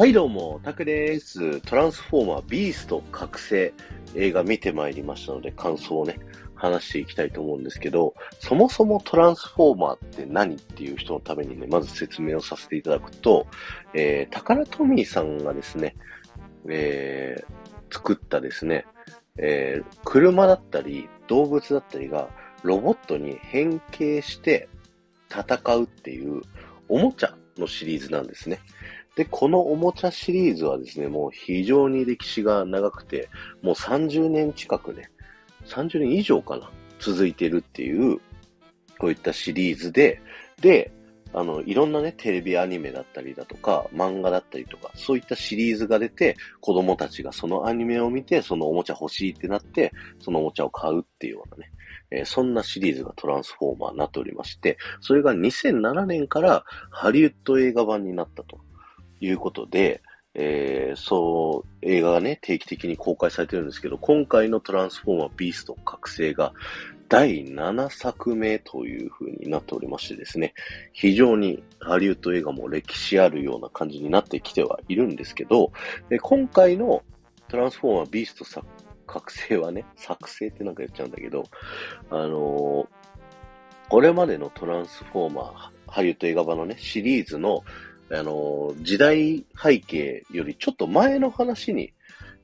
はいどうも、タクです。トランスフォーマービースト覚醒映画見てまいりましたので感想をね、話していきたいと思うんですけど、そもそもトランスフォーマーって何っていう人のためにね、まず説明をさせていただくと、えー、タカラトミーさんがですね、えー、作ったですね、えー、車だったり動物だったりがロボットに変形して戦うっていうおもちゃのシリーズなんですね。で、このおもちゃシリーズはですね、もう非常に歴史が長くて、もう30年近くね、30年以上かな、続いてるっていう、こういったシリーズで、で、あの、いろんなね、テレビアニメだったりだとか、漫画だったりとか、そういったシリーズが出て、子供たちがそのアニメを見て、そのおもちゃ欲しいってなって、そのおもちゃを買うっていうようなね、えー、そんなシリーズがトランスフォーマーになっておりまして、それが2007年からハリウッド映画版になったと。いうことで、えー、そう、映画がね、定期的に公開されてるんですけど、今回のトランスフォーマービースト覚醒が第7作目という風になっておりましてですね、非常にハリウッド映画も歴史あるような感じになってきてはいるんですけど、で今回のトランスフォーマービースト覚醒はね、作成ってなんか言っちゃうんだけど、あのー、これまでのトランスフォーマー、ハリウッド映画版のね、シリーズのあの、時代背景よりちょっと前の話に、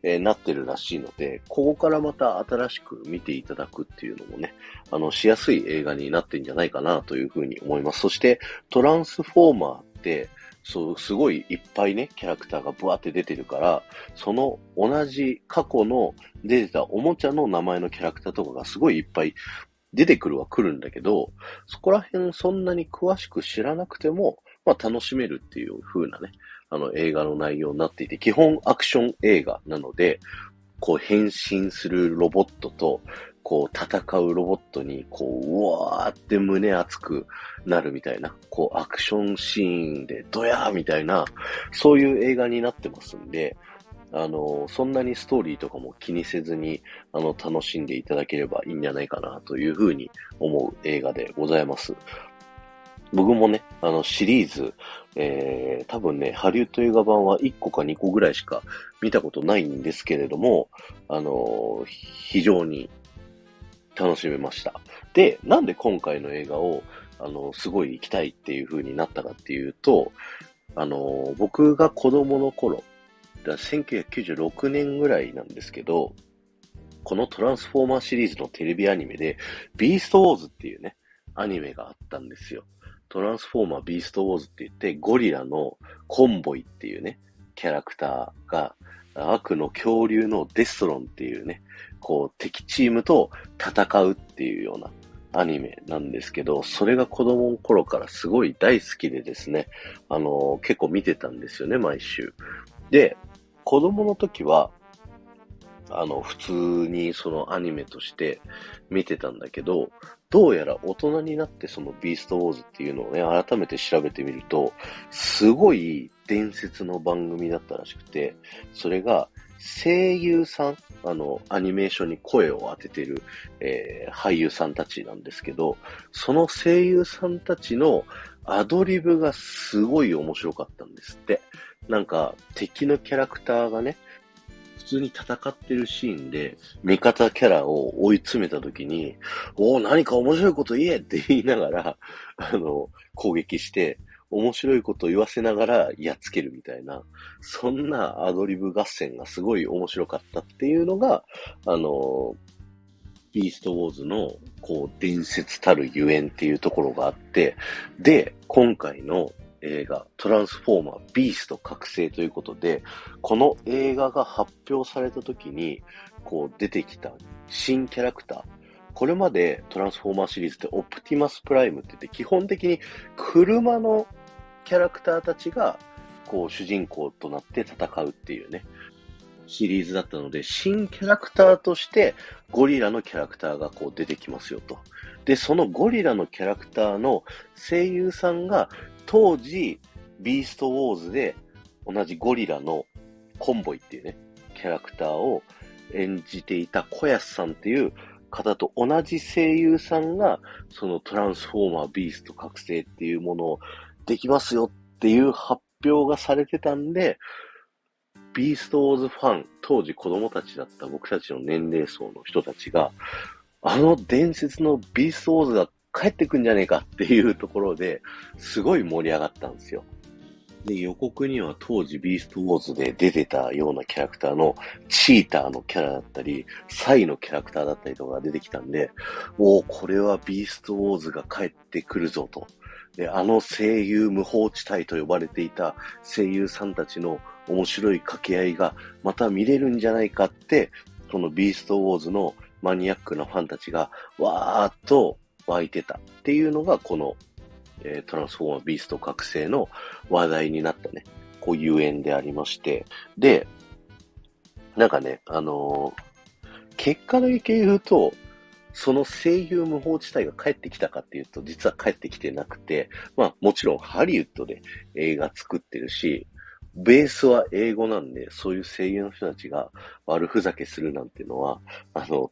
えー、なってるらしいので、ここからまた新しく見ていただくっていうのもね、あの、しやすい映画になってんじゃないかなというふうに思います。そして、トランスフォーマーって、そう、すごいいっぱいね、キャラクターがブワって出てるから、その同じ過去の出てたおもちゃの名前のキャラクターとかがすごいいっぱい出てくるは来るんだけど、そこら辺そんなに詳しく知らなくても、まあ、楽しめるっていう風なね、あの映画の内容になっていて、基本アクション映画なので、こう変身するロボットと、こう戦うロボットに、こう、うわーって胸熱くなるみたいな、こうアクションシーンでドヤーみたいな、そういう映画になってますんで、あの、そんなにストーリーとかも気にせずに、あの、楽しんでいただければいいんじゃないかなというふうに思う映画でございます。僕もね、あの、シリーズ、えー、多分ね、ハリウッド映画版は1個か2個ぐらいしか見たことないんですけれども、あの非常に楽しめました。で、なんで今回の映画を、あの、すごい行きたいっていう風になったかっていうと、あの僕が子供の頃、だ1996年ぐらいなんですけど、このトランスフォーマーシリーズのテレビアニメで、ビーストウォーズっていうね、アニメがあったんですよ。トランスフォーマービーストウォーズって言って、ゴリラのコンボイっていうね、キャラクターが、悪の恐竜のデストロンっていうね、こう敵チームと戦うっていうようなアニメなんですけど、それが子供の頃からすごい大好きでですね、あのー、結構見てたんですよね、毎週。で、子供の時は、あの、普通にそのアニメとして見てたんだけど、どうやら大人になってそのビーストウォーズっていうのをね、改めて調べてみると、すごい伝説の番組だったらしくて、それが声優さん、あの、アニメーションに声を当ててる、えー、俳優さんたちなんですけど、その声優さんたちのアドリブがすごい面白かったんですって。なんか、敵のキャラクターがね、通に戦ってるシーンで、味方キャラを追い詰めた時に、おお、何か面白いこと言えって言いながら、あの、攻撃して、面白いこと言わせながらやっつけるみたいな、そんなアドリブ合戦がすごい面白かったっていうのが、あの、ビーストウォーズの、こう、伝説たるゆえんっていうところがあって、で、今回の映画、トランスフォーマー、ビースト覚醒ということで、この映画が発表された時に、こう出てきた新キャラクター、これまでトランスフォーマーシリーズってオプティマスプライムって言って、基本的に車のキャラクターたちが、こう主人公となって戦うっていうね、シリーズだったので、新キャラクターとしてゴリラのキャラクターがこう出てきますよと。で、そのゴリラのキャラクターの声優さんが当時、ビーストウォーズで同じゴリラのコンボイっていうね、キャラクターを演じていた小安さんっていう方と同じ声優さんが、そのトランスフォーマービースト覚醒っていうものをできますよっていう発表がされてたんで、ビーストウォーズファン、当時子供たちだった僕たちの年齢層の人たちが、あの伝説のビーストウォーズが帰ってくんじゃねえかっていうところで、すごい盛り上がったんですよ。で、予告には当時ビーストウォーズで出てたようなキャラクターのチーターのキャラだったり、サイのキャラクターだったりとかが出てきたんで、もうこれはビーストウォーズが帰ってくるぞと。で、あの声優無法地帯と呼ばれていた声優さんたちの面白い掛け合いがまた見れるんじゃないかって、このビーストウォーズのマニアックなファンたちがわーっと湧いてたっていうのがこのえー、トランスフォーマービースト覚醒の話題になったね、こういう縁でありまして、で、なんかね、あのー、結果だけ言うと、その声優無法地帯が帰ってきたかっていうと、実は帰ってきてなくて、まあもちろんハリウッドで映画作ってるし、ベースは英語なんで、そういう声優の人たちが悪ふざけするなんてのは、あの、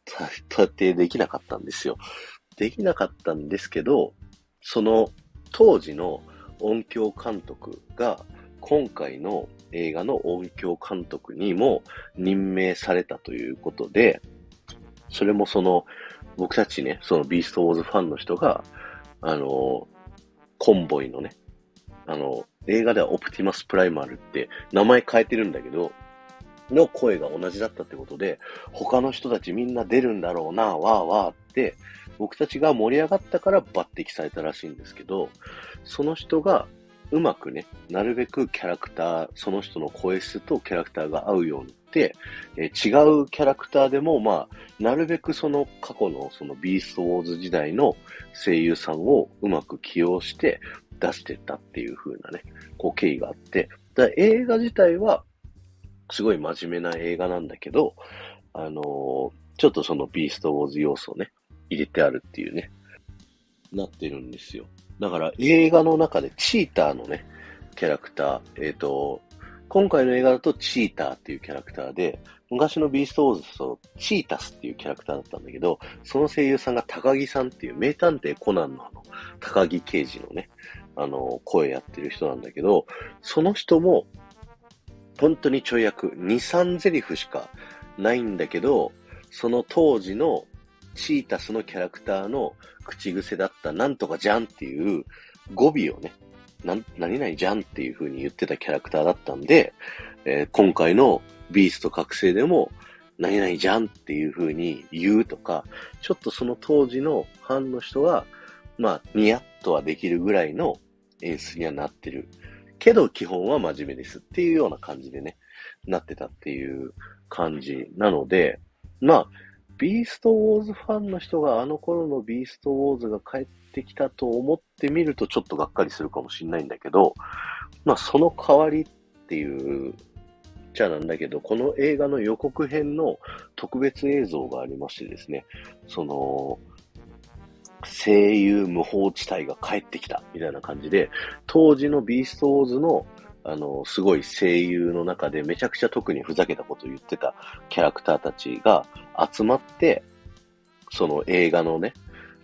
到底 できなかったんですよ。できなかったんですけど、その当時の音響監督が今回の映画の音響監督にも任命されたということで、それもその、僕たちね、そのビーストウォーズファンの人が、あの、コンボイのね、あの、映画ではオプティマスプライマルって名前変えてるんだけど、の声が同じだったってことで、他の人たちみんな出るんだろうな、わーわーって僕たちが盛り上がったから抜擢されたらしいんですけど、その人がうまくね、なるべくキャラクター、その人の声質とキャラクターが合うようにって、え違うキャラクターでも、まあ、なるべくその過去のそのビーストウォーズ時代の声優さんをうまく起用して出してったっていう風なね、こう経緯があって、だ映画自体はすごい真面目な映画なんだけど、あのー、ちょっとそのビーストウォーズ要素をね、入れてあるっていうね、なってるんですよ。だから映画の中でチーターのね、キャラクター、えっ、ー、と、今回の映画だとチーターっていうキャラクターで、昔のビーストウォーズとチータスっていうキャラクターだったんだけど、その声優さんが高木さんっていう名探偵コナンのあの、高木刑事のね、あの、声やってる人なんだけど、その人も、本当にちょい役、2、3ゼリフしかないんだけど、その当時のチータスのキャラクターの口癖だったなんとかじゃんっていう語尾をね、な、何々じゃんっていう風に言ってたキャラクターだったんで、えー、今回のビースト覚醒でも、何々じゃんっていう風に言うとか、ちょっとその当時のファンの人は、まあ、ニヤッとはできるぐらいの演出にはなってる。けど、基本は真面目ですっていうような感じでね、なってたっていう感じなので、まあ、ビーストウォーズファンの人があの頃のビーストウォーズが帰ってきたと思ってみるとちょっとがっかりするかもしれないんだけど、まあその代わりっていう、じゃなんだけど、この映画の予告編の特別映像がありましてですね、その、声優無法地帯が帰ってきたみたいな感じで、当時のビーストウォーズのあの、すごい声優の中でめちゃくちゃ特にふざけたことを言ってたキャラクターたちが集まって、その映画のね、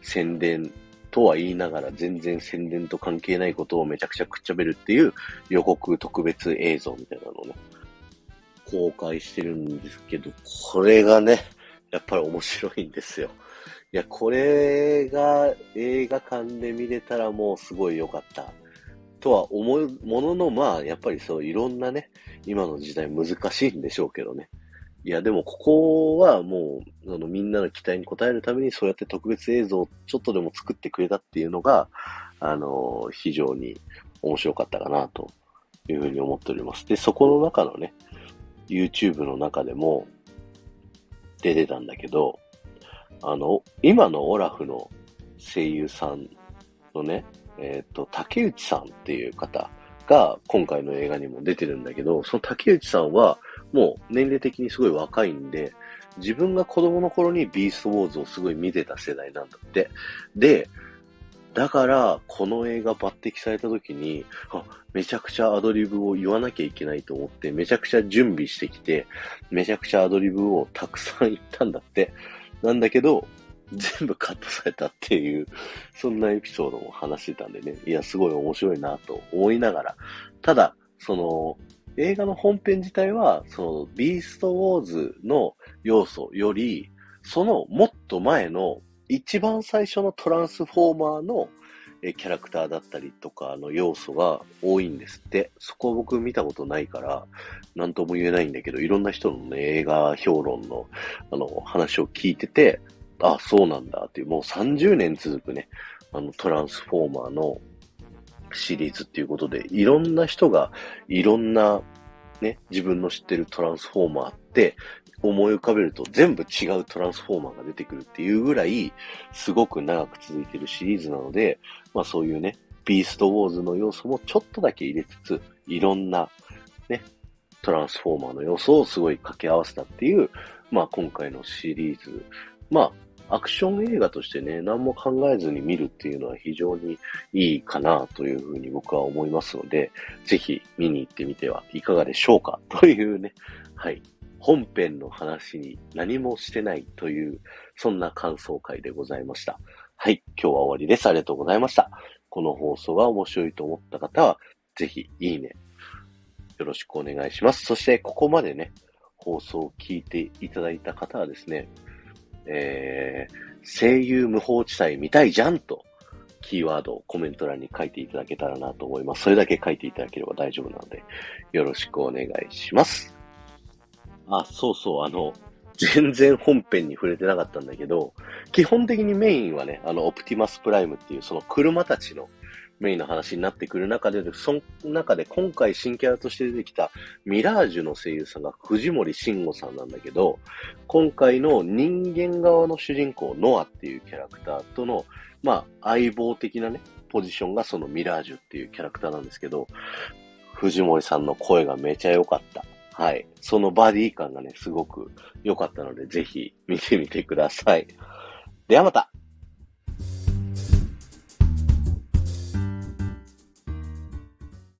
宣伝とは言いながら全然宣伝と関係ないことをめちゃくちゃくっちゃべるっていう予告特別映像みたいなのをね、公開してるんですけど、これがね、やっぱり面白いんですよ。いや、これが映画館で見れたらもうすごい良かった。とは思うものの、まあ、やっぱりそういろんなね、今の時代難しいんでしょうけどね。いや、でもここはもう、あの、みんなの期待に応えるためにそうやって特別映像をちょっとでも作ってくれたっていうのが、あの、非常に面白かったかなというふうに思っております。で、そこの中のね、YouTube の中でも出てたんだけど、あの、今のオラフの声優さんのね、えっ、ー、と、竹内さんっていう方が今回の映画にも出てるんだけど、その竹内さんはもう年齢的にすごい若いんで、自分が子供の頃にビーストウォーズをすごい見てた世代なんだって。で、だから、この映画抜擢された時に、めちゃくちゃアドリブを言わなきゃいけないと思って、めちゃくちゃ準備してきて、めちゃくちゃアドリブをたくさん言ったんだって。なんだけど、全部カットされたっていう、そんなエピソードも話してたんでね、いや、すごい面白いなと思いながら、ただ、その、映画の本編自体は、その、ビーストウォーズの要素より、そのもっと前の一番最初のトランスフォーマーのキャラクターだったりとかの要素が多いんですって。そこは僕見たことないから、なんとも言えないんだけど、いろんな人のね、映画評論の、あの、話を聞いてて、あ、そうなんだっていう、もう30年続くね、あの、トランスフォーマーのシリーズっていうことで、いろんな人がいろんなね、自分の知ってるトランスフォーマーって思い浮かべると全部違うトランスフォーマーが出てくるっていうぐらい、すごく長く続いてるシリーズなので、まあそういうね、ビーストウォーズの要素もちょっとだけ入れつつ、いろんなね、トランスフォーマーの要素をすごい掛け合わせたっていう、まあ今回のシリーズ。まあアクション映画としてね、何も考えずに見るっていうのは非常にいいかなというふうに僕は思いますので、ぜひ見に行ってみてはいかがでしょうか というね、はい。本編の話に何もしてないという、そんな感想会でございました。はい。今日は終わりです。ありがとうございました。この放送が面白いと思った方は、ぜひいいね、よろしくお願いします。そして、ここまでね、放送を聞いていただいた方はですね、えー、声優無法地帯見たいじゃんと、キーワードをコメント欄に書いていただけたらなと思います。それだけ書いていただければ大丈夫なので、よろしくお願いします。あ、そうそう、あの、全然本編に触れてなかったんだけど、基本的にメインはね、あの、オプティマスプライムっていうその車たちのメインの話になってくる中で、その中で今回新キャラとして出てきたミラージュの声優さんが藤森慎吾さんなんだけど、今回の人間側の主人公、ノアっていうキャラクターとの、まあ、相棒的なね、ポジションがそのミラージュっていうキャラクターなんですけど、藤森さんの声がめちゃ良かった。はい。そのバディ感がね、すごく良かったので、ぜひ見てみてください。ではまた